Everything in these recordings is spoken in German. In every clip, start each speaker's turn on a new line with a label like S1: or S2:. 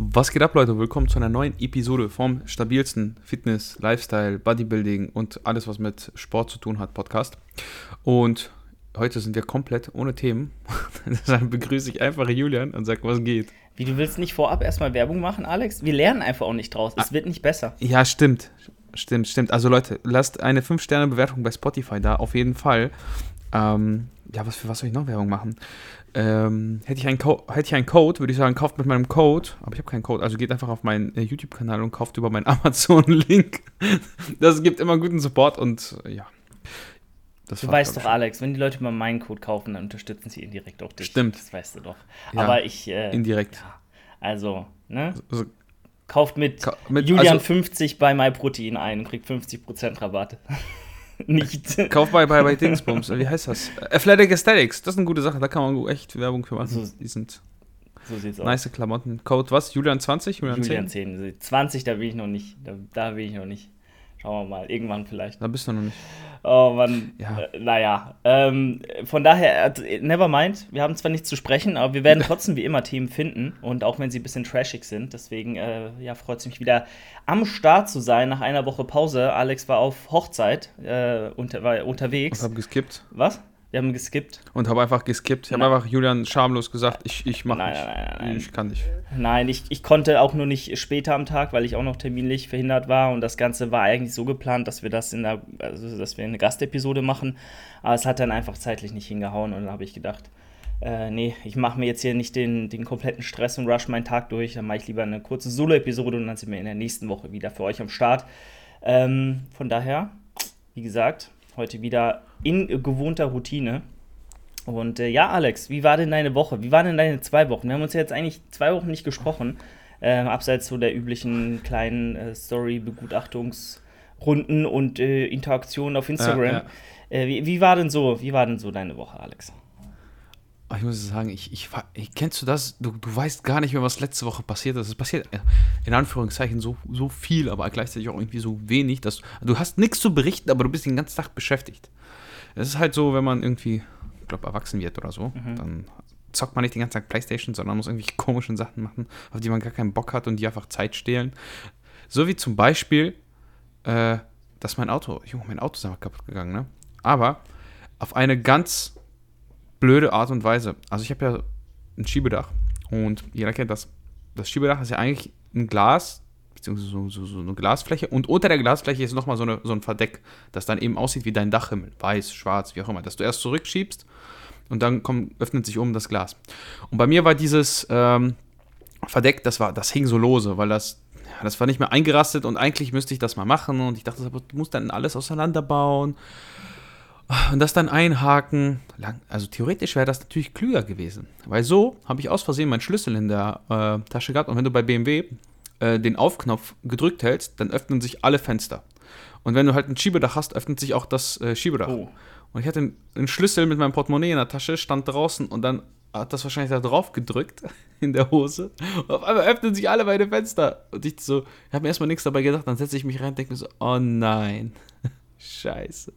S1: Was geht ab, Leute? Willkommen zu einer neuen Episode vom stabilsten Fitness, Lifestyle, Bodybuilding und alles, was mit Sport zu tun hat, Podcast. Und heute sind wir komplett ohne Themen. Deshalb begrüße ich einfach Julian und sage, was geht.
S2: Wie, du willst nicht vorab erstmal Werbung machen, Alex? Wir lernen einfach auch nicht draus. Es
S1: Ah.
S2: wird nicht besser.
S1: Ja, stimmt. Stimmt, stimmt. Also Leute, lasst eine 5-Sterne-Bewertung bei Spotify da, auf jeden Fall. Ähm, ja, was für was soll ich noch Werbung machen? Ähm, hätte, ich einen Co hätte ich einen Code, würde ich sagen, kauft mit meinem Code, aber ich habe keinen Code, also geht einfach auf meinen äh, YouTube-Kanal und kauft über meinen Amazon-Link. Das gibt immer guten Support und äh, ja. Das
S2: Du weißt doch, Alex, wenn die Leute mal meinen Code kaufen, dann unterstützen sie indirekt auch dich.
S1: Stimmt.
S2: Das weißt du doch.
S1: Ja,
S2: Aber ich. Äh,
S1: Indirekt.
S2: Ja, also, ne?
S1: Also,
S2: Kauft mit,
S1: Ka- mit-
S2: Julian
S1: also-
S2: 50 bei MyProtein ein und kriegt 50% Rabatt. nicht.
S1: Kauf bei, bei, bei Dingsbums, wie heißt das? Athletic Aesthetics, das ist eine gute Sache, da kann man echt Werbung für machen.
S2: So-
S1: Die sind
S2: So sieht's aus.
S1: nice Klamotten. Code was? Julian 20? Julian,
S2: Julian
S1: 10?
S2: 10. 20, da bin ich noch nicht. Da, da bin ich noch nicht. Schauen wir mal. Irgendwann vielleicht.
S1: Da bist du noch nicht.
S2: Oh Mann,
S1: Ja.
S2: äh, naja. Ähm, von daher, äh, never mind. Wir haben zwar nichts zu sprechen, aber wir werden trotzdem wie immer Themen finden. Und auch wenn sie ein bisschen trashig sind. Deswegen äh, ja, freut es mich wieder am Start zu sein nach einer Woche Pause. Alex war auf Hochzeit, äh, unter, war
S1: Und
S2: unterwegs.
S1: hab geskippt.
S2: Was? Wir haben geskippt.
S1: Und habe einfach geskippt. Ich habe einfach Julian schamlos gesagt, ich, ich mach
S2: Nein,
S1: nicht.
S2: nein, nein, nein.
S1: Ich kann nicht.
S2: Nein, ich, ich konnte auch nur nicht später am Tag, weil ich auch noch terminlich verhindert war. Und das Ganze war eigentlich so geplant, dass wir das in der, also dass wir eine Gastepisode machen. Aber es hat dann einfach zeitlich nicht hingehauen. Und dann habe ich gedacht, äh, nee, ich mache mir jetzt hier nicht den, den kompletten Stress und rush meinen Tag durch. Dann mache ich lieber eine kurze Solo-Episode und dann sind wir in der nächsten Woche wieder für euch am Start. Ähm, von daher, wie gesagt, heute wieder in gewohnter Routine. Und äh, ja, Alex, wie war denn deine Woche? Wie waren denn deine zwei Wochen? Wir haben uns ja jetzt eigentlich zwei Wochen nicht gesprochen, äh, abseits so der üblichen kleinen äh, Story-Begutachtungsrunden und äh, Interaktionen auf Instagram.
S1: Ja, ja.
S2: Äh, wie, wie war denn so? Wie war denn so deine Woche, Alex?
S1: Aber ich muss sagen, ich, ich, ich kennst du das? Du, du weißt gar nicht mehr, was letzte Woche passiert ist. Es passiert äh, in Anführungszeichen so, so viel, aber gleichzeitig auch irgendwie so wenig, dass du hast nichts zu berichten, aber du bist den ganzen Tag beschäftigt. Es ist halt so, wenn man irgendwie, ich glaube, erwachsen wird oder so, dann zockt man nicht den ganzen Tag Playstation, sondern muss irgendwelche komischen Sachen machen, auf die man gar keinen Bock hat und die einfach Zeit stehlen. So wie zum Beispiel, äh, dass mein Auto, Junge, mein Auto ist einfach kaputt gegangen, ne? Aber auf eine ganz blöde Art und Weise. Also ich habe ja ein Schiebedach und jeder kennt das. Das Schiebedach ist ja eigentlich ein Glas, beziehungsweise so, so, so eine Glasfläche und unter der Glasfläche ist nochmal so, eine, so ein Verdeck, das dann eben aussieht wie dein Dachhimmel. Weiß, schwarz, wie auch immer. Dass du erst zurückschiebst und dann kommt, öffnet sich oben das Glas. Und bei mir war dieses ähm, Verdeck, das, war, das hing so lose, weil das, das war nicht mehr eingerastet und eigentlich müsste ich das mal machen und ich dachte, du musst dann alles auseinanderbauen und das dann einhaken. Lang, also theoretisch wäre das natürlich klüger gewesen. Weil so habe ich aus Versehen meinen Schlüssel in der äh, Tasche gehabt und wenn du bei BMW äh, den Aufknopf gedrückt hältst, dann öffnen sich alle Fenster. Und wenn du halt ein Schiebedach hast, öffnet sich auch das äh, Schiebedach.
S2: Oh.
S1: Und ich hatte einen- einen Schlüssel mit meinem Portemonnaie in der Tasche, stand draußen und dann hat das wahrscheinlich da drauf gedrückt in der Hose. Und auf einmal öffnen sich alle meine Fenster. Und ich so, ich habe mir erstmal nichts dabei gedacht, dann setze ich mich rein und denke mir so, oh nein. Scheiße.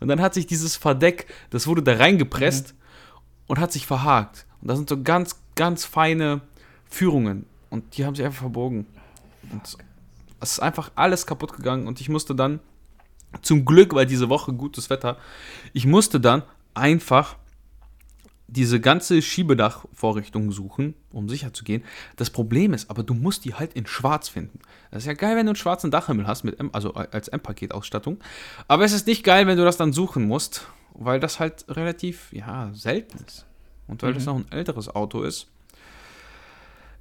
S1: Und dann hat sich dieses Verdeck, das wurde da reingepresst und hat sich verhakt. Und da sind so ganz, ganz feine Führungen. Und die haben sich einfach verbogen. Und es ist einfach alles kaputt gegangen. Und ich musste dann, zum Glück, weil diese Woche gutes Wetter, ich musste dann einfach diese ganze Schiebedachvorrichtung suchen, um sicher zu gehen. Das Problem ist aber, du musst die halt in schwarz finden. Das ist ja geil, wenn du einen schwarzen Dachhimmel hast, mit M, also als M-Paket-Ausstattung. Aber es ist nicht geil, wenn du das dann suchen musst, weil das halt relativ, ja, selten ist. Und weil das noch ein älteres Auto ist,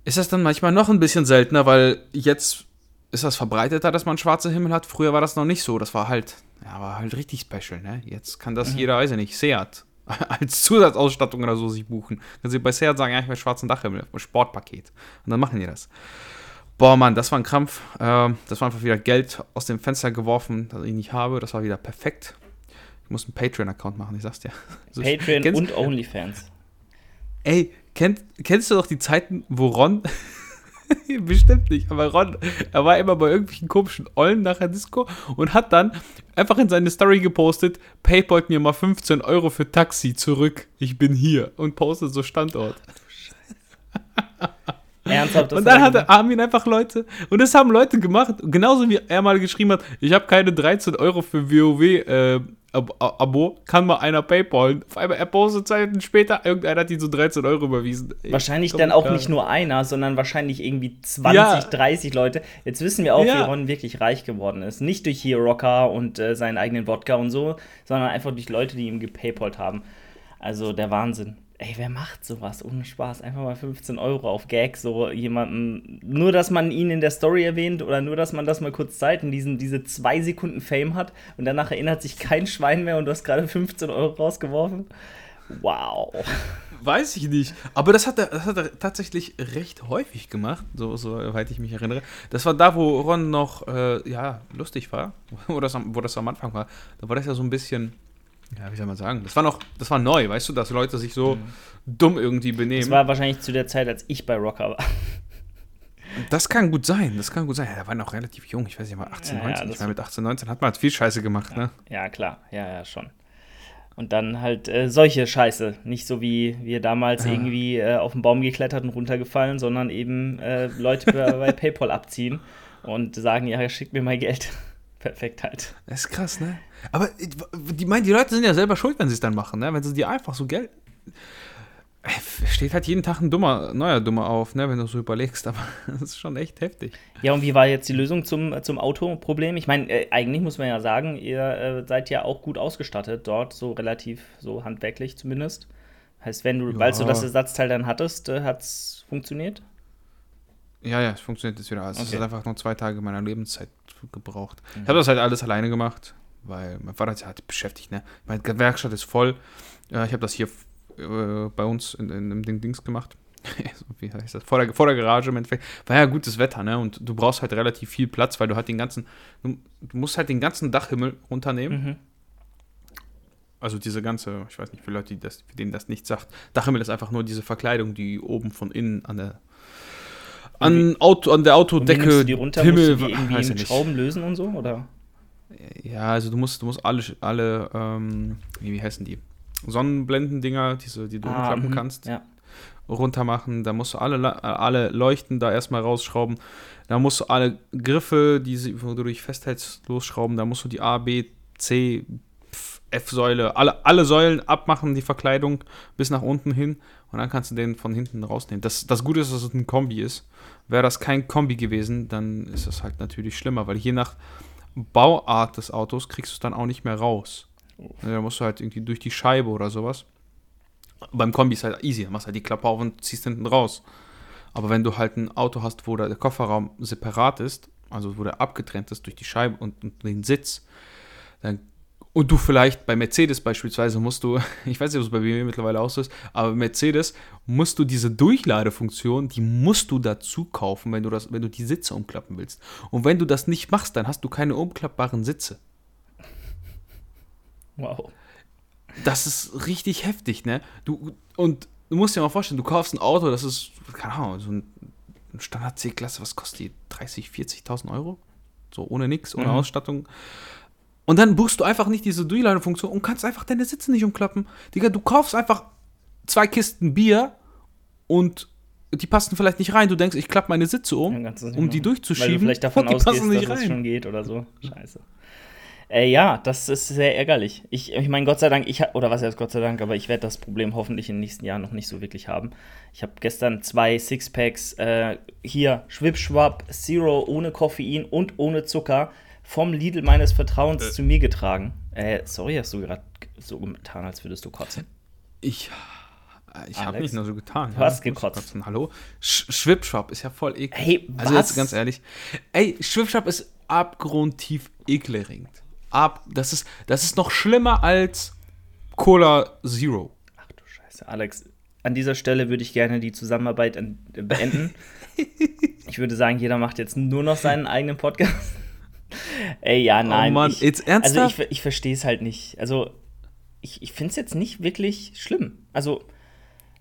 S1: ist das dann manchmal noch ein bisschen seltener, weil jetzt ist das verbreiteter, dass man schwarze Himmel hat. Früher war das noch nicht so. Das war halt, ja, war halt richtig special, ne? Jetzt kann das jeder, weiß ich nicht, Seat als Zusatzausstattung oder so sich buchen. Können sie bei Seat sagen, ja, ich will schwarzen Dachhimmel, Sportpaket. Und dann machen die das. Boah, Mann, das war ein Krampf. Ähm, das war einfach wieder Geld aus dem Fenster geworfen, das ich nicht habe. Das war wieder perfekt. Ich muss einen Patreon-Account machen, ich sag's dir.
S2: Patreon und OnlyFans.
S1: Ey, kennt, kennst du doch die Zeiten, wo Ron. Bestimmt nicht, aber Ron, er war immer bei irgendwelchen komischen Ollen nach der Disco und hat dann einfach in seine Story gepostet: Paypal mir mal 15 Euro für Taxi zurück, ich bin hier. Und postet so Standort.
S2: Ernsthaft? das
S1: Und dann hat, haben ihn einfach Leute, und das haben Leute gemacht, genauso wie er mal geschrieben hat, ich habe keine 13 Euro für WoW äh, Ab Abo, kann mal einer Paypal. Auf einmal, er postet Zeiten später, irgendeiner hat ihm so 13 Euro überwiesen. Ey,
S2: Wahrscheinlich dann auch
S1: klar.
S2: nicht nur einer, sondern wahrscheinlich irgendwie 20,
S1: Ja.
S2: 30 Leute. Jetzt wissen wir auch,
S1: Ja.
S2: wie Ron wirklich reich geworden ist. Nicht durch hier Rocker und äh, seinen eigenen Wodka und so, sondern einfach durch Leute, die ihm gepaypalt haben. Also der Wahnsinn. Ey, wer macht sowas? Ohne Spaß. Einfach mal 15 Euro auf Gag, so jemanden. Nur, dass man ihn in der Story erwähnt oder nur, dass man das mal kurz Zeit in diesen, diese zwei Sekunden Fame hat und danach erinnert sich kein Schwein mehr und du hast gerade 15 Euro rausgeworfen. Wow.
S1: Weiß ich nicht. Aber das hat, er, das hat er tatsächlich recht häufig gemacht, so, soweit ich mich erinnere. Das war da, wo Ron noch äh, ja, lustig war, wo das, am, wo das am Anfang war. Da war das ja so ein bisschen, ja, wie soll man sagen, das war noch, das war neu, weißt du, dass Leute sich so dumm irgendwie benehmen.
S2: Das war wahrscheinlich zu der Zeit, als ich bei Rocker war.
S1: Das kann gut sein, das kann gut sein. Ja, der war noch relativ jung, ich weiß nicht mal, 18,
S2: Ja, ja,
S1: 19.
S2: das
S1: ich meine, mit 18, 19 hat man halt viel Scheiße gemacht, ne?
S2: Ja, klar. Ja, ja, schon. Und dann halt äh, solche Scheiße. Nicht so wie wir damals
S1: Ja.
S2: irgendwie äh, auf den Baum geklettert und runtergefallen, sondern eben äh, Leute bei, bei PayPal abziehen und sagen, ja, schickt mir mal Geld. Perfekt halt.
S1: Das ist krass, ne? Aber äh, die, meinen, die Leute sind ja selber schuld, wenn sie es dann machen, ne? Wenn sie dir einfach so Geld. Steht halt jeden Tag ein dummer, neuer Dummer auf, ne, wenn du so überlegst, aber das ist schon echt heftig.
S2: Ja, und wie war jetzt die Lösung zum, zum Autoproblem? Ich meine, äh, eigentlich muss man ja sagen, ihr äh, seid ja auch gut ausgestattet dort, so relativ, so handwerklich zumindest. Heißt, wenn du,
S1: Ja.
S2: weil du das Ersatzteil dann hattest, äh, hat es funktioniert?
S1: Ja, ja, es funktioniert jetzt wieder. alles. Es
S2: Okay.
S1: hat einfach nur zwei Tage meiner Lebenszeit gebraucht.
S2: Mhm.
S1: Ich habe das halt alles alleine gemacht, weil mein Vater ist ja halt beschäftigt, ne? Meine Werkstatt ist voll. Ja, ich habe das hier äh, bei uns in, in, in dem Dings gemacht. So, Wie heißt das? Vor der, vor der Garage im Endeffekt. War ja gutes Wetter, ne? Und du brauchst halt relativ viel Platz, weil du halt den ganzen, du, musst halt den ganzen Dachhimmel runternehmen.
S2: Mhm.
S1: Also diese ganze, ich weiß nicht, für Leute, die das, für denen das nicht sagt, Dachhimmel ist einfach nur diese Verkleidung, die oben von innen an der an, Auto, an der
S2: Und
S1: Autodecke
S2: du die runter?
S1: Himmel,
S2: musst du die irgendwie mit. Schrauben lösen und so? Oder?
S1: Ja, also du musst, du musst alle, alle ähm, wie, heißen die? Sonnenblendendinger, diese, die du umklappen
S2: mhm.
S1: kannst,
S2: Ja.
S1: runter machen. Da musst du alle, alle Leuchten da erstmal rausschrauben. Da musst du alle Griffe, die wo du dich festhältst, losschrauben. Da musst du die A, B, C, F-Säule, alle, alle Säulen abmachen, die Verkleidung bis nach unten hin. Und dann kannst du den von hinten rausnehmen. Das, das Gute ist, dass es ein Kombi ist. Wäre das kein Kombi gewesen, dann ist das halt natürlich schlimmer, weil je nach Bauart des Autos kriegst du es dann auch nicht mehr raus. Da musst du halt irgendwie durch die Scheibe oder sowas. Beim Kombi ist halt easy, dann machst halt die Klappe auf und ziehst hinten raus. Aber wenn du halt ein Auto hast, wo der Kofferraum separat ist, also wo der abgetrennt ist durch die Scheibe und, und den Sitz, dann und du vielleicht bei Mercedes beispielsweise musst du, ich weiß nicht, ob es bei BMW mittlerweile auch so ist, aber bei Mercedes musst du diese Durchladefunktion, die musst du dazu kaufen, wenn du, das, wenn du die Sitze umklappen willst. Und wenn du das nicht machst, dann hast du keine umklappbaren Sitze.
S2: Wow.
S1: Das ist richtig heftig, ne? Du, und du musst dir mal vorstellen, du kaufst ein Auto, das ist, keine Ahnung, so ein Standard C-Klasse, was kostet die? 30, 40.000 Euro? So ohne nix, ohne
S2: Mhm.
S1: Ausstattung. Und dann buchst du einfach nicht diese Durchladefunktion und kannst einfach deine Sitze nicht umklappen. Digga, du kaufst einfach zwei Kisten Bier und die passen vielleicht nicht rein. Du denkst, ich klappe meine Sitze um, um die durchzuschieben.
S2: Weil du vielleicht davon ausgehst, dass es
S1: rein.
S2: schon geht oder so. Scheiße. Äh, ja, das ist sehr ärgerlich. Ich, ich meine, Gott sei Dank, ich oder was heißt Gott sei Dank, aber ich werde das Problem hoffentlich in den nächsten Jahren noch nicht so wirklich haben. Ich habe gestern zwei Sixpacks äh, hier, Schwipschwap, Zero ohne Koffein und ohne Zucker vom Lidl meines Vertrauens
S1: Äh.
S2: zu mir getragen. Äh, sorry, hast du gerade so getan, als würdest du kotzen?
S1: Ich, ich habe nicht nur so getan.
S2: Du hast
S1: muss
S2: gekotzt.
S1: kotzen. Hallo? Sch Schwipschwap ist ja voll eklig.
S2: Hey,
S1: Also jetzt ganz ehrlich. Ey, Schwipschwap ist abgrundtief ekelerregend. Ab, das, ist, das ist noch schlimmer als Cola Zero.
S2: Ach du Scheiße, Alex. An dieser Stelle würde ich gerne die Zusammenarbeit äh, beenden. ich würde sagen, jeder macht jetzt nur noch seinen eigenen Podcast. Ey, ja, nein.
S1: oh Mann,
S2: ich,
S1: jetzt
S2: also
S1: ernsthaft?
S2: ich, ich verstehe es halt nicht. Also, ich, ich finde es jetzt nicht wirklich schlimm. Also,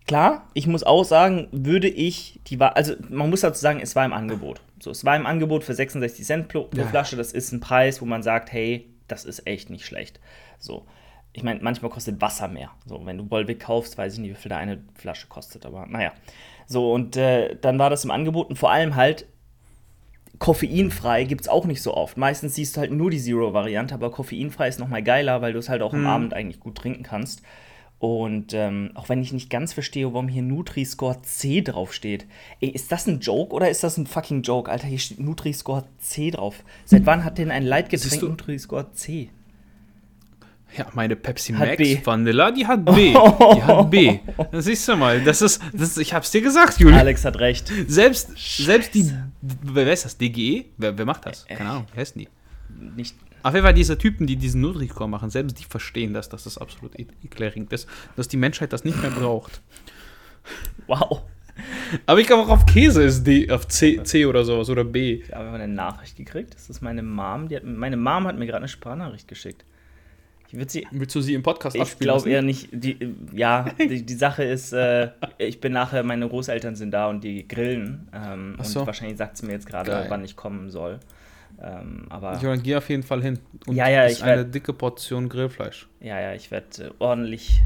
S2: klar, ich muss auch sagen, würde ich die war also man muss dazu sagen, es war im Angebot. So, es war im Angebot für 66 Cent pro, pro
S1: Ja.
S2: Flasche. Das ist ein Preis, wo man sagt, hey, das ist echt nicht schlecht. So. Ich meine, manchmal kostet Wasser mehr. So, wenn du Wolwig kaufst, weiß ich nicht, wie viel da eine Flasche kostet, aber naja. So, und äh, dann war das im Angebot und vor allem halt koffeinfrei gibt es auch nicht so oft. Meistens siehst du halt nur die Zero-Variante, aber koffeinfrei ist nochmal geiler, weil du es halt auch am Abend eigentlich gut trinken kannst. Und ähm, auch wenn ich nicht ganz verstehe, warum hier Nutri-Score C draufsteht. Ey, ist das ein Joke oder ist das ein fucking Joke? Alter, hier steht Nutri-Score C drauf. Seit wann hat denn ein Leitgetränk Nutri-Score C?
S1: Ja, meine Pepsi
S2: Hat
S1: Max
S2: B.
S1: Vanilla, die hat B. Die hat B. Das siehst du mal. Das ist, das ist ich hab's dir gesagt, Julian.
S2: Alex hat recht.
S1: Selbst, selbst die, wer ist das? DGE? Wer, wer macht das?
S2: Äh,
S1: Keine Ahnung, wie heißen die?
S2: Nicht.
S1: Auf jeden Fall diese Typen, die diesen Nutri-Score machen, selbst die verstehen das, dass das absolut e- ekelerregend ist, dass die Menschheit das nicht mehr braucht.
S2: Wow.
S1: Aber ich glaube auch auf Käse ist D, auf C, C oder sowas oder B.
S2: Ich habe eine Nachricht gekriegt. Das ist meine Mom. Die hat, meine Mom hat mir gerade eine Sprachnachricht geschickt. Ich sie.
S1: Willst du sie im Podcast
S2: Ich
S1: abspielen
S2: glaube
S1: lassen?
S2: eher nicht. Die, ja, die, die Sache ist, äh, ich bin nachher, meine Großeltern sind da und die grillen. Ähm,
S1: so.
S2: Und wahrscheinlich sagt sie mir jetzt gerade, wann ich kommen soll. Ähm, aber
S1: Julian, geh auf jeden Fall hin. Und
S2: Ja, ja, ich
S1: eine
S2: werd-
S1: dicke Portion Grillfleisch.
S2: ja, ja, ich werde äh, ordentlich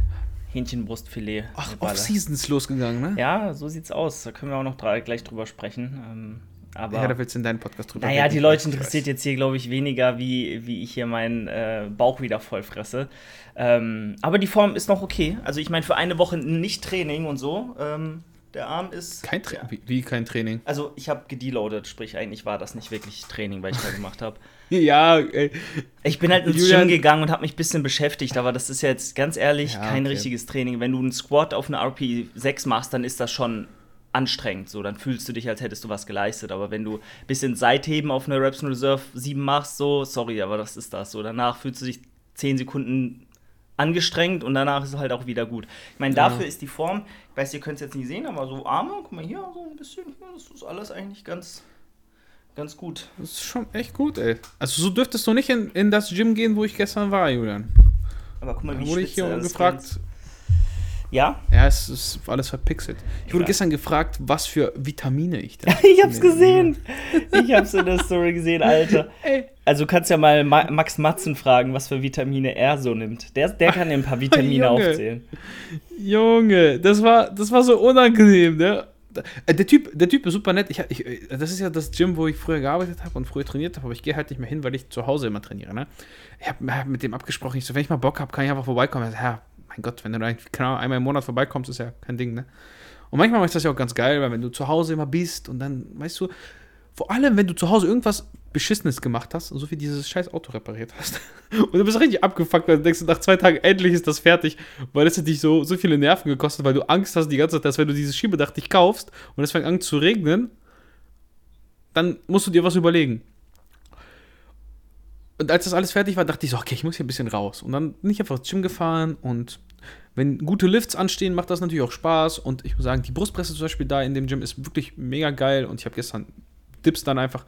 S2: Hähnchenbrustfilet.
S1: Ach,
S2: ballern.
S1: Off-Seasons losgegangen, ne?
S2: Ja, so sieht's aus. Da können wir auch noch drei, gleich drüber sprechen. Ähm, aber
S1: Ja, da willst du in deinen Podcast drüber
S2: Naja,
S1: reden.
S2: die Leute interessiert jetzt hier, glaube ich, weniger, wie, wie ich hier meinen äh, Bauch wieder voll fresse. Ähm, aber die Form ist noch okay. Also ich meine, für eine Woche nicht Training und so. Ähm, der Arm ist.
S1: Kein Tra wie, wie kein Training?
S2: Also ich habe gedeloadet, sprich eigentlich war das nicht wirklich Training, weil ich da gemacht habe.
S1: Ja, ey.
S2: Ich bin halt ins
S1: Julian-
S2: Gym gegangen und habe mich ein bisschen beschäftigt, aber das ist jetzt ganz ehrlich
S1: Ja,
S2: kein
S1: okay.
S2: richtiges Training. Wenn du einen Squat auf eine RP6 machst, dann ist das schon anstrengend. So, dann fühlst du dich, als hättest du was geleistet. Aber wenn du ein bisschen Seitheben auf eine Reps in Reserve 7 machst, so, sorry, aber das ist das. So, danach fühlst du dich 10 Sekunden angestrengt und danach ist es halt auch wieder gut. Ich meine,
S1: Ja.
S2: dafür ist die Form, ich weiß, ihr könnt es jetzt nicht sehen, aber so Arme, guck mal hier, so ein bisschen, das ist alles eigentlich ganz, ganz gut.
S1: Das ist schon echt gut, ey. Also so dürftest du nicht in, in das Gym gehen, wo ich gestern war, Julian.
S2: Aber guck mal,
S1: Da
S2: wie
S1: wurde ich hier gefragt.
S2: Ja,
S1: Ja, es ist alles verpixelt. Ich wurde
S2: Ja.
S1: gestern gefragt, was für Vitamine ich denn.
S2: Ich hab's gesehen. Ich hab's in der Story gesehen, Alter.
S1: Ey.
S2: Also du kannst ja mal Ma Max Matzen fragen, was für Vitamine er so nimmt. Der, der kann dir ein paar Vitamine
S1: Junge.
S2: aufzählen.
S1: Junge, das war, das war so unangenehm, ne? Äh, Der typ, der typ ist super nett. Ich, ich, das ist ja das Gym, wo ich früher gearbeitet habe und früher trainiert habe, aber ich gehe halt nicht mehr hin, weil ich zu Hause immer trainiere. Ne? Ich habe hab mit dem abgesprochen, ich so, wenn ich mal Bock habe, kann ich einfach vorbeikommen. Er so, ja, mein Gott, wenn du da genau einmal im Monat vorbeikommst, ist ja kein Ding, ne? Und manchmal ist das ja auch ganz geil, weil wenn du zu Hause immer bist und dann, weißt du, vor allem, wenn du zu Hause irgendwas Beschissenes gemacht hast und so wie dieses scheiß Auto repariert hast und du bist richtig abgefuckt, weil du denkst, nach zwei Tagen endlich ist das fertig, weil es hat dich so, so viele Nerven gekostet, weil du Angst hast die ganze Zeit, dass wenn du dieses Schiebedach dich kaufst und es fängt an zu regnen, dann musst du dir was überlegen. Und als das alles fertig war, dachte ich so, okay, ich muss hier ein bisschen raus. Und dann bin ich einfach ins Gym gefahren und wenn gute Lifts anstehen, macht das natürlich auch Spaß. Und ich muss sagen, die Brustpresse zum Beispiel da in dem Gym ist wirklich mega geil. Und ich habe gestern Dips dann einfach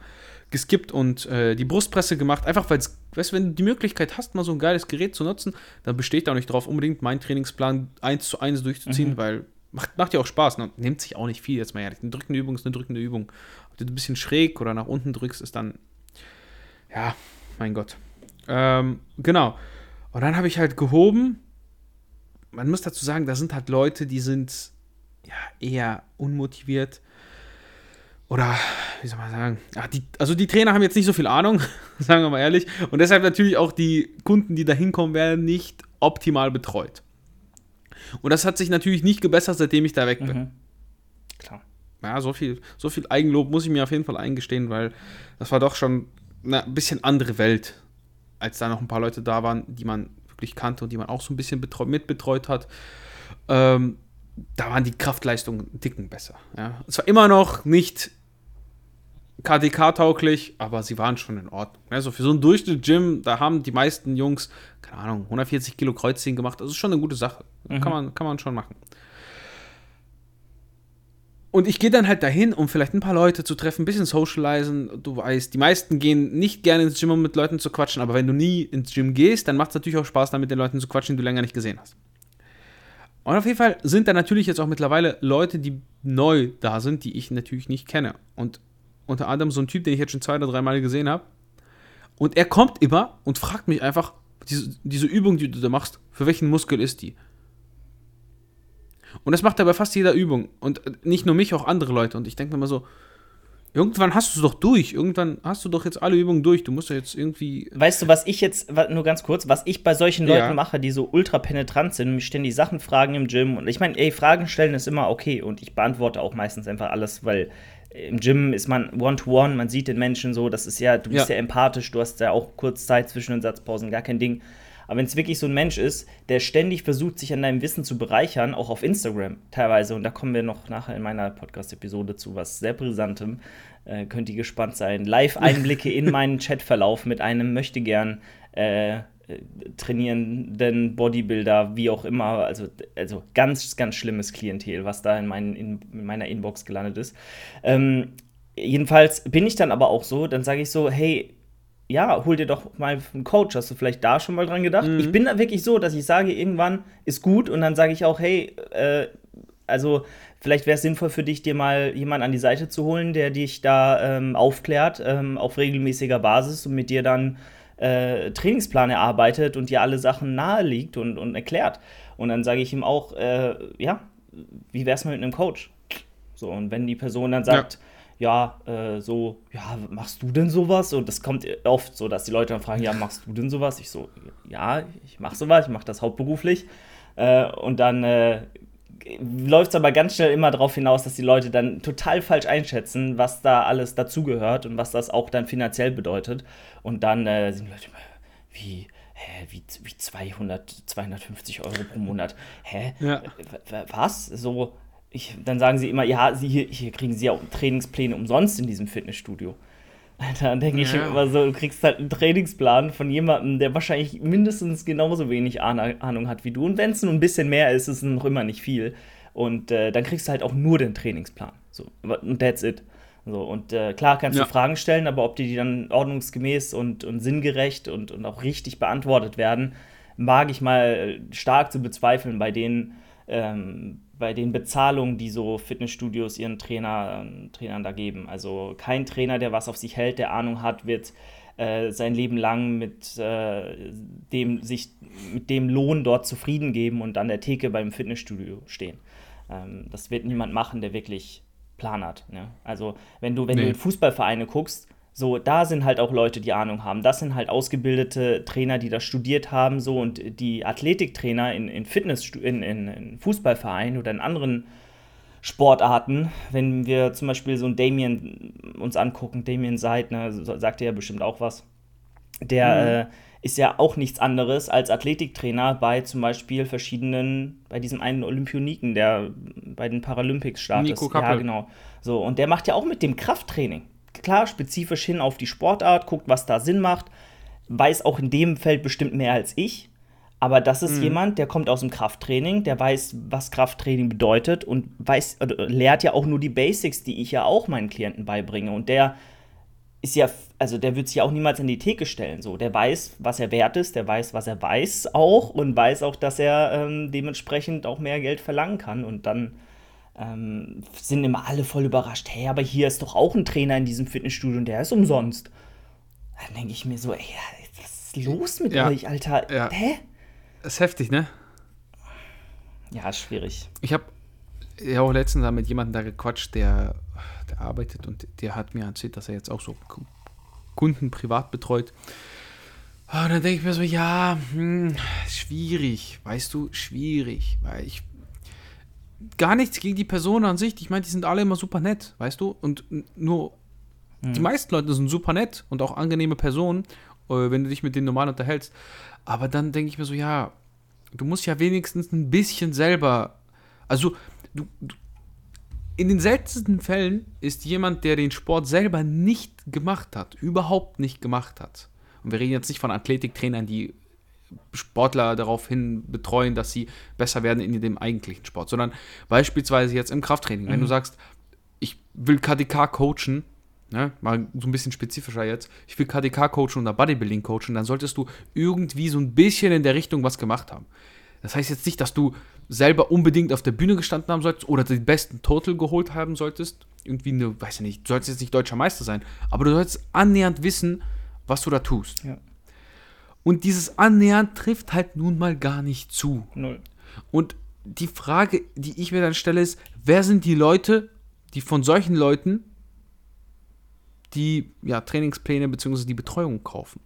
S1: geskippt und äh, die Brustpresse gemacht. Einfach weil es, weißt du, wenn du die Möglichkeit hast, mal so ein geiles Gerät zu nutzen, dann besteht da auch nicht drauf, unbedingt meinen Trainingsplan eins zu eins durchzuziehen,
S2: Mhm.
S1: weil macht, macht ja auch Spaß. Ne? Nimmt sich auch nicht viel, jetzt mal ehrlich. Eine drückende Übung ist eine drückende Übung. Ob du ein bisschen schräg oder nach unten drückst, ist dann, ja, mein Gott. Ähm, genau. Und dann habe ich halt gehoben. Man muss dazu sagen, da sind halt Leute, die sind ja eher unmotiviert. Oder, wie soll man sagen? Ja, die, also die Trainer haben jetzt nicht so viel Ahnung, sagen wir mal ehrlich. Und deshalb natürlich auch die Kunden, die da hinkommen, werden nicht optimal betreut. Und das hat sich natürlich nicht gebessert, seitdem ich da weg bin.
S2: Mhm. Klar.
S1: Ja, so viel, so viel Eigenlob muss ich mir auf jeden Fall eingestehen, weil das war doch schon eine ein bisschen andere Welt, als da noch ein paar Leute da waren, die man wirklich kannte und die man auch so ein bisschen betreu mitbetreut hat. Ähm, da waren die Kraftleistungen dicken besser. Ja. Es war immer noch nicht KDK-tauglich, aber sie waren schon in Ordnung. Also für so ein Durchschnitt-Gym, da haben die meisten Jungs, keine Ahnung, 140 Kilo Kreuzziehen gemacht. Das ist schon eine gute Sache.
S2: Mhm.
S1: Kann, man, kann man schon machen. Und ich gehe dann halt dahin, um vielleicht ein paar Leute zu treffen, ein bisschen socialisen. Du weißt, die meisten gehen nicht gerne ins Gym, um mit Leuten zu quatschen, aber wenn du nie ins Gym gehst, dann macht es natürlich auch Spaß, dann mit den Leuten zu quatschen, die du länger nicht gesehen hast. Und auf jeden Fall sind da natürlich jetzt auch mittlerweile Leute, die neu da sind, die ich natürlich nicht kenne. Und unter anderem so ein Typ, den ich jetzt schon zwei oder drei Mal gesehen habe. Und er kommt immer und fragt mich einfach, diese, diese Übung, die du da machst, für welchen Muskel ist die? Und das macht er bei fast jeder Übung. Und äh, nicht nur mich, auch andere Leute. Und ich denke mir mal so, irgendwann hast du es doch durch. Irgendwann hast du doch jetzt alle Übungen durch. Du musst ja jetzt irgendwie.
S2: Weißt du, was ich jetzt, nur ganz kurz, was ich bei solchen Leuten
S1: Ja.
S2: mache, die so ultra penetrant sind und mich ständig Sachen fragen im Gym. Und ich meine, ey, Fragen stellen ist immer okay. Und ich beantworte auch meistens einfach alles, weil im Gym ist man one-to-one, man sieht den Menschen so, das ist ja, du bist ja,
S1: Ja.
S2: empathisch, du hast ja auch kurz Zeit zwischen den Satzpausen, gar kein Ding. Aber wenn es wirklich so ein Mensch ist, der ständig versucht, sich an deinem Wissen zu bereichern, auch auf Instagram teilweise, und da kommen wir noch nachher in meiner Podcast-Episode zu was sehr Brisantem, äh, könnt ihr gespannt sein. Live-Einblicke in meinen Chatverlauf mit einem möchte gern äh, äh, trainierenden Bodybuilder, wie auch immer. Also, also ganz, ganz schlimmes Klientel, was da in, meinen, in, in meiner Inbox gelandet ist. Ähm, jedenfalls bin ich dann aber auch so, dann sage ich so, hey, ja, hol dir doch mal einen Coach. Hast du vielleicht da schon mal dran gedacht? Ich bin da wirklich so, dass ich sage, irgendwann ist gut und dann sage ich auch, hey, äh, also vielleicht wäre es sinnvoll für dich, dir mal jemanden an die Seite zu holen, der dich da ähm, aufklärt, ähm, auf regelmäßiger Basis und mit dir dann äh, Trainingsplan erarbeitet und dir alle Sachen nahelegt und, und erklärt. Und dann sage ich ihm auch, äh, ja, wie wär's mal mit einem Coach? So, und wenn die Person dann sagt, ja, äh, so, ja, machst du denn sowas? Und das kommt oft so, dass die Leute dann fragen, ja, machst du denn sowas? Ich so, ja, ich mach sowas, ich mach das hauptberuflich. Äh, und dann äh, läuft es aber ganz schnell immer darauf hinaus, dass die Leute dann total falsch einschätzen, was da alles dazugehört und was das auch dann finanziell bedeutet. Und dann äh, sind die Leute immer, wie, hä, wie, wie 200, 250 Euro pro Monat? Hä?
S1: Ja.
S2: W- Was? So, ich, dann sagen sie immer, ja, sie, hier, hier kriegen sie ja auch Trainingspläne umsonst in diesem Fitnessstudio. Alter, dann denke ich
S1: Ja.
S2: immer so, du kriegst halt einen Trainingsplan von jemandem, der wahrscheinlich mindestens genauso wenig Ahn- Ahnung hat wie du. Und wenn es nur ein bisschen mehr ist, ist es noch immer nicht viel. Und äh, dann kriegst du halt auch nur den Trainingsplan. So, und that's it. So, und äh, klar kannst
S1: Ja.
S2: du Fragen stellen, aber ob die, die dann ordnungsgemäß und, und sinngerecht und, und auch richtig beantwortet werden, mag ich mal stark zu bezweifeln bei den, ähm, bei den Bezahlungen, die so Fitnessstudios ihren Trainer, Trainern da geben. Also kein Trainer, der was auf sich hält, der Ahnung hat, wird äh, sein Leben lang mit, äh, dem, sich, mit dem Lohn dort zufrieden geben und an der Theke beim Fitnessstudio stehen. Ähm, das wird niemand machen, der wirklich Plan hat. Ne? Also wenn du, wenn du
S1: Nee.
S2: in Fußballvereine guckst, so, da sind halt auch Leute, die Ahnung haben. Das sind halt ausgebildete Trainer, die das studiert haben, so und die Athletiktrainer in, in Fitness, in, in, in Fußballvereinen oder in anderen Sportarten, wenn wir zum Beispiel so einen Damien uns angucken, Damien Seid, ne, sagt er ja bestimmt auch was, der äh, ist ja auch nichts anderes als Athletiktrainer bei zum Beispiel verschiedenen, bei diesem einen Olympioniken, der bei den Paralympics startet.
S1: Nico
S2: Ja,
S1: Kappel.
S2: genau. So, und der macht ja auch mit dem Krafttraining. Klar, spezifisch hin auf die Sportart, guckt, was da Sinn macht, weiß auch in dem Feld bestimmt mehr als ich. Aber das ist jemand, der kommt aus dem Krafttraining, der weiß, was Krafttraining bedeutet und weiß, lehrt ja auch nur die Basics, die ich ja auch meinen Klienten beibringe. Und der ist ja, also der wird sich ja auch niemals in die Theke stellen. So, der weiß, was er wert ist, der weiß, was er weiß auch und weiß auch, dass er ähm, dementsprechend auch mehr Geld verlangen kann. Und dann ähm, sind immer alle voll überrascht. Hey, aber hier ist doch auch ein Trainer in diesem Fitnessstudio und der ist umsonst. Dann denke ich mir so, ey, was ist los mit
S1: Ja.
S2: euch, Alter?
S1: Ja.
S2: Hä?
S1: Das ist heftig, ne?
S2: Ja, ist schwierig.
S1: Ich habe ja auch letztens mit jemandem da gequatscht, der, der arbeitet und der hat mir erzählt, dass er jetzt auch so Ku- Kunden privat betreut. Ah, Und dann denke ich mir so, ja, hm, schwierig, weißt du, schwierig, weil ich gar nichts gegen die Person an sich. Ich meine, die sind alle immer super nett, weißt du? Und nur die meisten Leute sind super nett und auch angenehme Personen, äh, wenn du dich mit denen normal unterhältst. Aber dann denke ich mir so, ja, du musst ja wenigstens ein bisschen selber. Also, du, du, in den seltensten Fällen ist jemand, der den Sport selber nicht gemacht hat, überhaupt nicht gemacht hat. Und wir reden jetzt nicht von Athletiktrainern, die Sportler daraufhin betreuen, dass sie besser werden in dem eigentlichen Sport, sondern beispielsweise jetzt im Krafttraining. Wenn du sagst, ich will KDK coachen, ne, mal so ein bisschen spezifischer jetzt, ich will KDK coachen oder Bodybuilding coachen, dann solltest du irgendwie so ein bisschen in der Richtung was gemacht haben. Das heißt jetzt nicht, dass du selber unbedingt auf der Bühne gestanden haben solltest oder den besten Total geholt haben solltest. Irgendwie eine, weiß ich nicht, du solltest jetzt nicht deutscher Meister sein, aber du solltest annähernd wissen, was du da tust.
S2: Ja.
S1: Und dieses annähernd trifft halt nun mal gar nicht zu.
S2: Null.
S1: Und die Frage, die ich mir dann stelle, ist, wer sind die Leute, die von solchen Leuten die ja, Trainingspläne bzw. die Betreuung kaufen?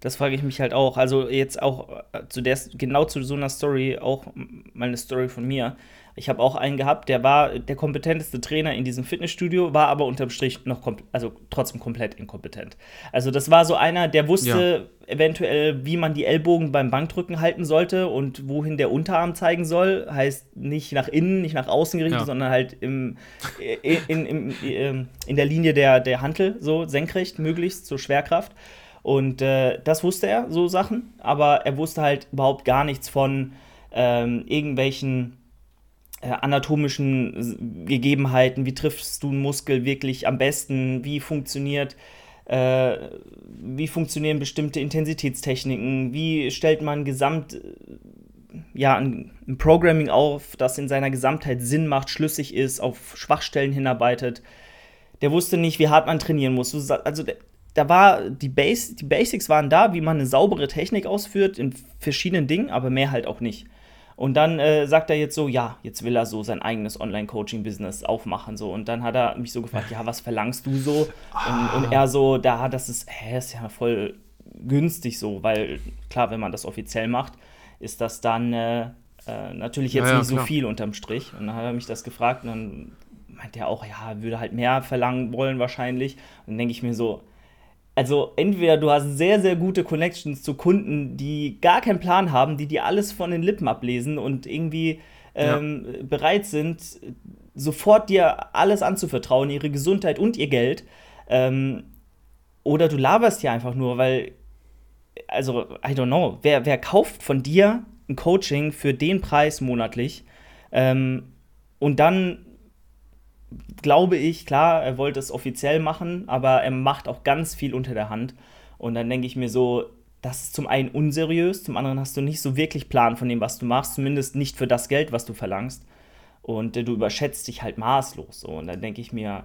S2: Das frage ich mich halt auch. Also jetzt auch äh, zu der, genau zu so einer Story, auch mal eine Story von mir. Ich habe auch einen gehabt, der war der kompetenteste Trainer in diesem Fitnessstudio, war aber unterm Strich noch also trotzdem komplett inkompetent. Also das war so einer, der wusste ja. eventuell, wie man die Ellbogen beim Bankdrücken halten sollte und wohin der Unterarm zeigen soll. Heißt nicht nach innen, nicht nach außen gerichtet, ja. sondern halt im, in, in, in, ähm, in der Linie der, der Hantel, so senkrecht, möglichst zur Schwerkraft. Und äh, das wusste er, so Sachen, aber er wusste halt überhaupt gar nichts von ähm, irgendwelchen anatomischen Gegebenheiten, wie triffst du einen Muskel wirklich am besten, wie funktioniert äh, wie funktionieren bestimmte Intensitätstechniken, wie stellt man gesamt ja, ein, ein, Programming auf, das in seiner Gesamtheit Sinn macht, schlüssig ist, auf Schwachstellen hinarbeitet. Der wusste nicht, wie hart man trainieren muss. Also da war die, Base, die Basics waren da, wie man eine saubere Technik ausführt in verschiedenen Dingen, aber mehr halt auch nicht. Und dann äh, sagt er jetzt so, ja, jetzt will er so sein eigenes Online-Coaching-Business aufmachen. So. Und dann hat er mich so gefragt, ja, was verlangst du so? Und, und er so, da, das ist, hä, ist ja voll günstig so, weil klar, wenn man das offiziell macht, ist das dann äh, äh, natürlich jetzt ja, nicht klar. so viel unterm Strich. Und dann hat er mich das gefragt und dann meint er auch, ja, würde halt mehr verlangen wollen wahrscheinlich. Und dann denke ich mir so, also entweder du hast sehr, sehr gute Connections zu Kunden, die gar keinen Plan haben, die dir alles von den Lippen ablesen und irgendwie ähm, ja. bereit sind, sofort dir alles anzuvertrauen, ihre Gesundheit und ihr Geld. Ähm, oder du laberst hier einfach nur, weil, also, I don't know, wer, wer kauft von dir ein Coaching für den Preis monatlich ähm, und dann glaube ich, klar, er wollte es offiziell machen, aber er macht auch ganz viel unter der Hand. Und dann denke ich mir so, das ist zum einen unseriös, zum anderen hast du nicht so wirklich Plan von dem, was du machst, zumindest nicht für das Geld, was du verlangst. Und äh, du überschätzt dich halt maßlos. So. Und dann denke ich mir,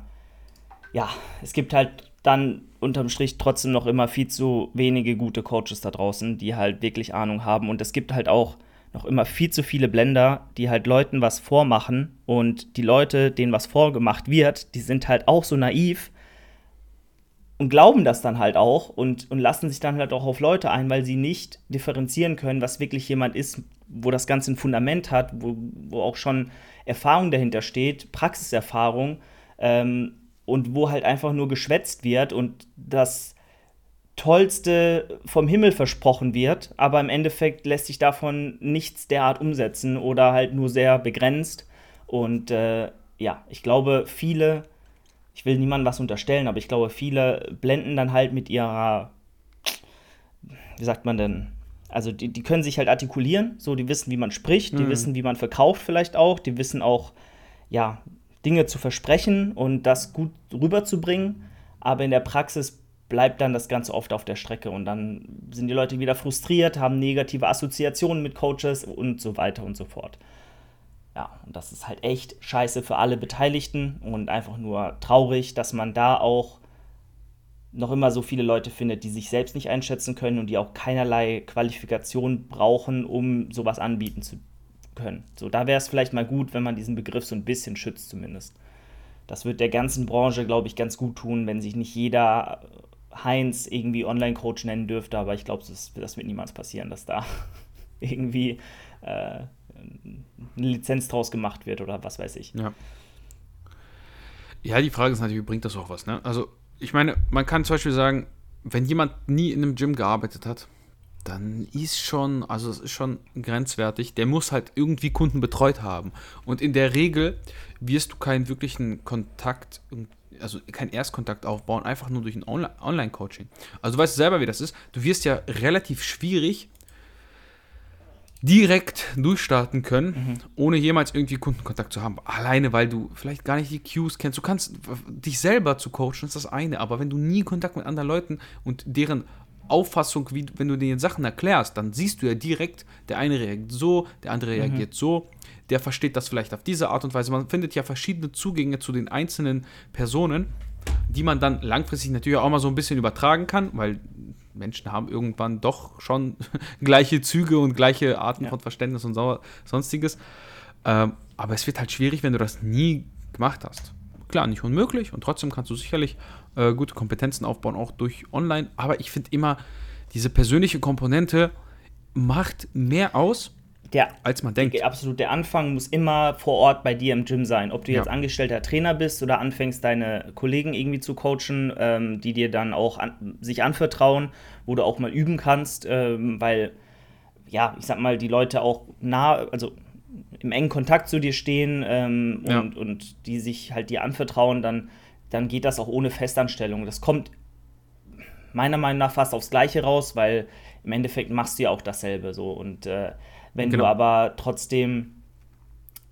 S2: ja, es gibt halt dann unterm Strich trotzdem noch immer viel zu wenige gute Coaches da draußen, die halt wirklich Ahnung haben. Und es gibt halt auch noch immer viel zu viele Blender, die halt Leuten was vormachen. Und die Leute, denen was vorgemacht wird, die sind halt auch so naiv und glauben das dann halt auch und, und lassen sich dann halt auch auf Leute ein, weil sie nicht differenzieren können, was wirklich jemand ist, wo das Ganze ein Fundament hat, wo, wo auch schon Erfahrung dahinter steht, Praxiserfahrung ähm, und wo halt einfach nur geschwätzt wird und das Tollste vom Himmel versprochen wird, aber im Endeffekt lässt sich davon nichts derart umsetzen oder halt nur sehr begrenzt. Und äh, ja, ich glaube, viele, ich will niemandem was unterstellen, aber ich glaube, viele blenden dann halt mit ihrer, wie sagt man denn, also die, die können sich halt artikulieren, so die wissen, wie man spricht, die mhm. wissen, wie man verkauft vielleicht auch, die wissen auch, ja, Dinge zu versprechen und das gut rüberzubringen, aber in der Praxis bleibt dann das Ganze oft auf der Strecke und dann sind die Leute wieder frustriert, haben negative Assoziationen mit Coaches und so weiter und so fort. Ja, und das ist halt echt scheiße für alle Beteiligten und einfach nur traurig, dass man da auch noch immer so viele Leute findet, die sich selbst nicht einschätzen können und die auch keinerlei Qualifikation brauchen, um sowas anbieten zu können. So, da wäre es vielleicht mal gut, wenn man diesen Begriff so ein bisschen schützt zumindest. Das wird der ganzen Branche, glaube ich, ganz gut tun, wenn sich nicht jeder Heinz irgendwie Online-Coach nennen dürfte, aber ich glaube, das, das, wird niemals passieren, dass da irgendwie äh, eine Lizenz draus gemacht wird oder was weiß ich.
S1: Ja. Ja, die Frage ist natürlich, bringt das auch was, ne? Also, ich meine, man kann zum Beispiel sagen, wenn jemand nie in einem Gym gearbeitet hat, dann ist schon, also es ist schon grenzwertig. Der muss halt irgendwie Kunden betreut haben. Und in der Regel wirst du keinen wirklichen Kontakt also kein Erstkontakt aufbauen, einfach nur durch ein Online-Coaching. Also du weißt selber, wie das ist. Du wirst ja relativ schwierig direkt durchstarten können, mhm. ohne jemals irgendwie Kundenkontakt zu haben. Alleine, weil du vielleicht gar nicht die Cues kennst. Du kannst dich selber zu coachen, ist das eine, aber wenn du nie Kontakt mit anderen Leuten und deren Auffassung, wie wenn du denen Sachen erklärst, dann siehst du ja direkt, der eine reagiert so, der andere mhm. reagiert so der versteht das vielleicht auf diese Art und Weise. Man findet ja verschiedene Zugänge zu den einzelnen Personen, die man dann langfristig natürlich auch mal so ein bisschen übertragen kann, weil Menschen haben irgendwann doch schon gleiche Züge und gleiche Arten ja. von Verständnis und so, sonstiges. Ähm, aber es wird halt schwierig, wenn du das nie gemacht hast. Klar, nicht unmöglich und trotzdem kannst du sicherlich äh, gute Kompetenzen aufbauen, auch durch online. Aber ich finde immer, diese persönliche Komponente macht mehr aus,
S2: der,
S1: als man denkt.
S2: Absolut, der Anfang muss immer vor Ort bei dir im Gym sein. Ob du jetzt ja. angestellter Trainer bist oder anfängst, deine Kollegen irgendwie zu coachen, ähm, die dir dann auch an, sich anvertrauen, wo du auch mal üben kannst, ähm, weil, ja, ich sag mal, die Leute auch nah, also im engen Kontakt zu dir stehen ähm, und, ja. und die sich halt dir anvertrauen, dann, dann geht das auch ohne Festanstellung. Das kommt meiner Meinung nach fast aufs Gleiche raus, weil im Endeffekt machst du ja auch dasselbe so und äh, wenn genau. du aber trotzdem,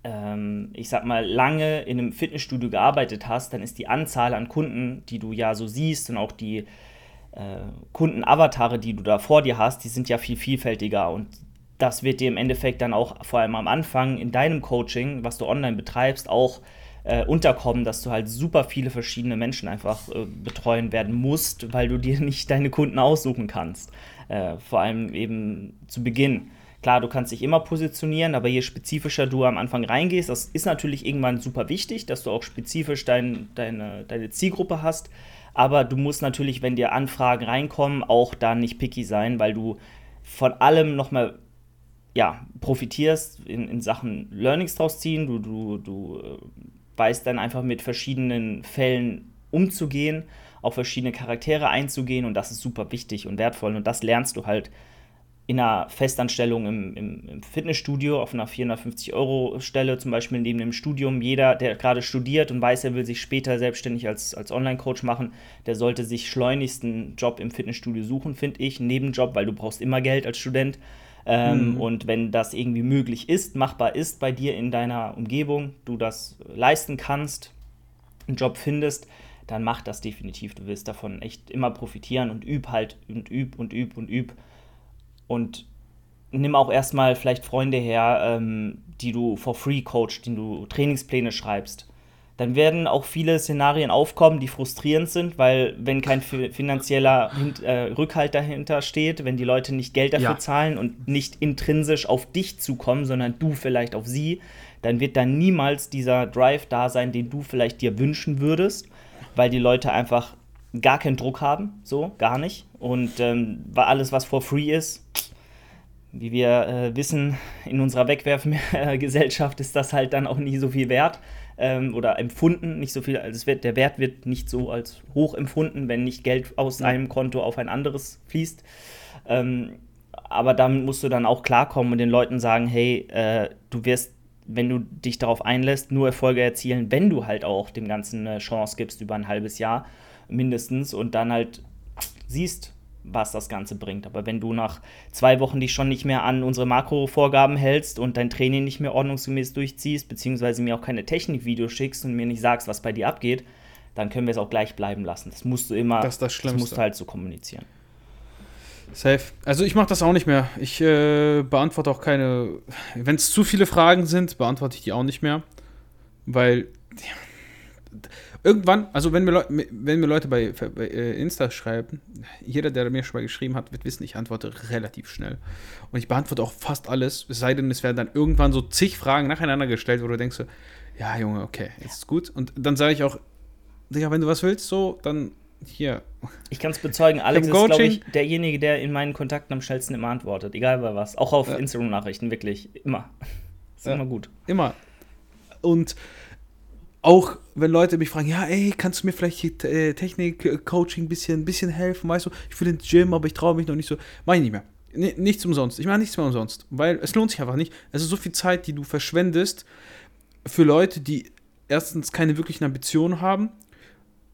S2: ähm, ich sag mal, lange in einem Fitnessstudio gearbeitet hast, dann ist die Anzahl an Kunden, die du ja so siehst und auch die äh, Kundenavatare, die du da vor dir hast, die sind ja viel vielfältiger und das wird dir im Endeffekt dann auch vor allem am Anfang in deinem Coaching, was du online betreibst, auch äh, unterkommen, dass du halt super viele verschiedene Menschen einfach äh, betreuen werden musst, weil du dir nicht deine Kunden aussuchen kannst. Äh, vor allem eben zu Beginn. Klar, du kannst dich immer positionieren, aber je spezifischer du am Anfang reingehst, das ist natürlich irgendwann super wichtig, dass du auch spezifisch dein, deine, deine Zielgruppe hast. Aber du musst natürlich, wenn dir Anfragen reinkommen, auch da nicht picky sein, weil du von allem nochmal ja, profitierst in, in Sachen Learnings draus ziehen. Du, du, du äh, weißt dann einfach mit verschiedenen Fällen umzugehen, auf verschiedene Charaktere einzugehen und das ist super wichtig und wertvoll und das lernst du halt in einer Festanstellung im, im, im Fitnessstudio auf einer 450-Euro-Stelle, zum Beispiel neben dem Studium. Jeder, der gerade studiert und weiß, er will sich später selbstständig als, als Online-Coach machen, der sollte sich schleunigst einen Job im Fitnessstudio suchen, finde ich. Nebenjob, weil du brauchst immer Geld als Student. Ähm, mhm. Und wenn das irgendwie möglich ist, machbar ist bei dir in deiner Umgebung, du das leisten kannst, einen Job findest, dann mach das definitiv. Du wirst davon echt immer profitieren und üb halt und üb und üb und üb. Und nimm auch erstmal vielleicht Freunde her, ähm, die du for free coachst, denen du Trainingspläne schreibst. Dann werden auch viele Szenarien aufkommen, die frustrierend sind, weil wenn kein finanzieller äh, Rückhalt dahinter steht, wenn die Leute nicht Geld dafür ja. zahlen und nicht intrinsisch auf dich zukommen, sondern du vielleicht auf sie, dann wird da niemals dieser Drive da sein, den du vielleicht dir wünschen würdest, weil die Leute einfach gar keinen Druck haben, so, gar nicht. Und ähm, alles, was for free ist, wie wir äh, wissen, in unserer Wegwerfgesellschaft ist das halt dann auch nicht so viel wert ähm, oder empfunden, nicht so viel, also wird, der Wert wird nicht so als hoch empfunden, wenn nicht Geld aus einem Konto auf ein anderes fließt. Ähm, aber damit musst du dann auch klarkommen und den Leuten sagen, hey, äh, du wirst, wenn du dich darauf einlässt, nur Erfolge erzielen, wenn du halt auch dem Ganzen eine Chance gibst über ein halbes Jahr mindestens und dann halt siehst, was das Ganze bringt. Aber wenn du nach zwei Wochen dich schon nicht mehr an unsere Makrovorgaben hältst und dein Training nicht mehr ordnungsgemäß durchziehst, beziehungsweise mir auch keine Technikvideos schickst und mir nicht sagst, was bei dir abgeht, dann können wir es auch gleich bleiben lassen. Das musst du immer,
S1: das, das, das
S2: musst du halt so kommunizieren.
S1: Safe. Also ich mache das auch nicht mehr. Ich äh, beantworte auch keine. Wenn es zu viele Fragen sind, beantworte ich die auch nicht mehr. Weil irgendwann, also wenn mir, wenn mir Leute bei, bei äh, Insta schreiben, jeder, der mir schon mal geschrieben hat, wird wissen, ich antworte relativ schnell. Und ich beantworte auch fast alles, es sei denn, es werden dann irgendwann so zig Fragen nacheinander gestellt, wo du denkst, ja, Junge, okay, jetzt ist gut. Und dann sage ich auch, Digga, wenn du was willst, so, dann hier.
S2: Ich kann es bezeugen, Alex ist, glaube ich, derjenige, der in meinen Kontakten am schnellsten immer antwortet, egal bei was. Auch auf ja. Instagram-Nachrichten, wirklich, immer.
S1: Ist ja. immer gut. Immer. Und auch wenn Leute mich fragen, ja, ey, kannst du mir vielleicht äh, Technik, Coaching ein bisschen, bisschen helfen, weißt du, ich will ins Gym, aber ich traue mich noch nicht so. Mach ich nicht mehr. N nichts umsonst. Ich mache nichts mehr umsonst, weil es lohnt sich einfach nicht. Es ist so viel Zeit, die du verschwendest für Leute, die erstens keine wirklichen Ambitionen haben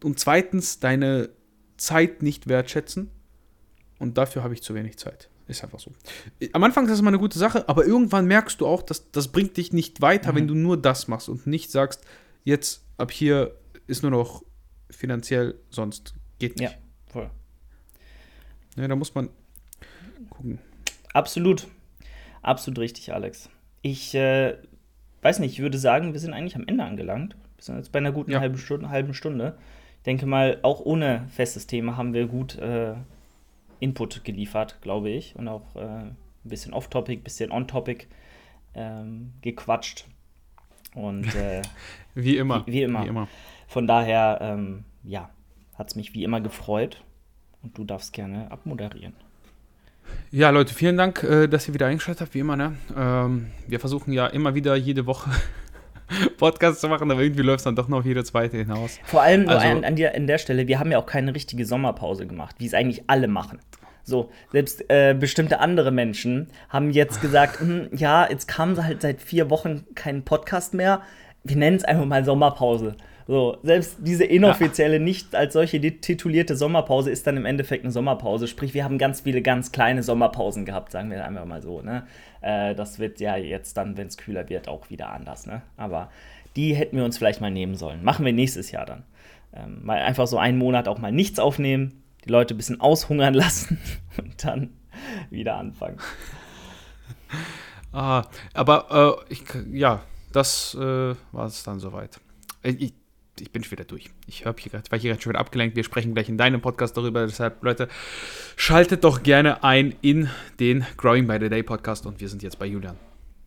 S1: und zweitens deine Zeit nicht wertschätzen. Und dafür habe ich zu wenig Zeit. Ist einfach so. Am Anfang ist das immer eine gute Sache, aber irgendwann merkst du auch, dass das bringt dich nicht weiter, mhm. wenn du nur das machst und nicht sagst, jetzt ab hier ist nur noch finanziell, sonst geht nicht. Ja, voll. Ja, da muss man gucken.
S2: Absolut. Absolut richtig, Alex. Ich äh, weiß nicht, ich würde sagen, wir sind eigentlich am Ende angelangt. Wir sind jetzt bei einer guten ja. halben, Stunde, halben Stunde. Ich denke mal, auch ohne festes Thema haben wir gut äh, Input geliefert, glaube ich. Und auch äh, ein bisschen off-topic, ein bisschen on-topic ähm, gequatscht. Und äh,
S1: wie immer.
S2: Wie, wie, immer. Wie immer. Von daher, ähm, ja, hat es mich wie immer gefreut. Und du darfst gerne abmoderieren.
S1: Ja, Leute, vielen Dank, äh, dass ihr wieder eingeschaltet habt, wie immer. Ne? Ähm, wir versuchen ja immer wieder jede Woche Podcast zu machen, aber irgendwie läuft es dann doch noch auf jede zweite hinaus.
S2: Vor allem also, an, an, der, an der Stelle, wir haben ja auch keine richtige Sommerpause gemacht, wie es eigentlich alle machen. So, selbst äh, bestimmte andere Menschen haben jetzt gesagt, hm, ja, jetzt kam halt seit vier Wochen kein Podcast mehr. Wir nennen es einfach mal Sommerpause. So, selbst diese inoffizielle, nicht als solche titulierte Sommerpause ist dann im Endeffekt eine Sommerpause. Sprich, wir haben ganz viele ganz kleine Sommerpausen gehabt, sagen wir einfach mal so. Ne? Äh, das wird ja jetzt dann, wenn es kühler wird, auch wieder anders. Ne? Aber die hätten wir uns vielleicht mal nehmen sollen. Machen wir nächstes Jahr dann. Ähm, mal einfach so einen Monat auch mal nichts aufnehmen, die Leute ein bisschen aushungern lassen und dann wieder anfangen.
S1: Ah, aber äh, ich, ja, das äh, war es dann soweit. Äh, ich, ich bin schon wieder durch. Ich habe hier gerade, war hier gerade schon wieder abgelenkt. Wir sprechen gleich in deinem Podcast darüber. Deshalb, Leute, schaltet doch gerne ein in den Growing by the Day Podcast und wir sind jetzt bei Julian.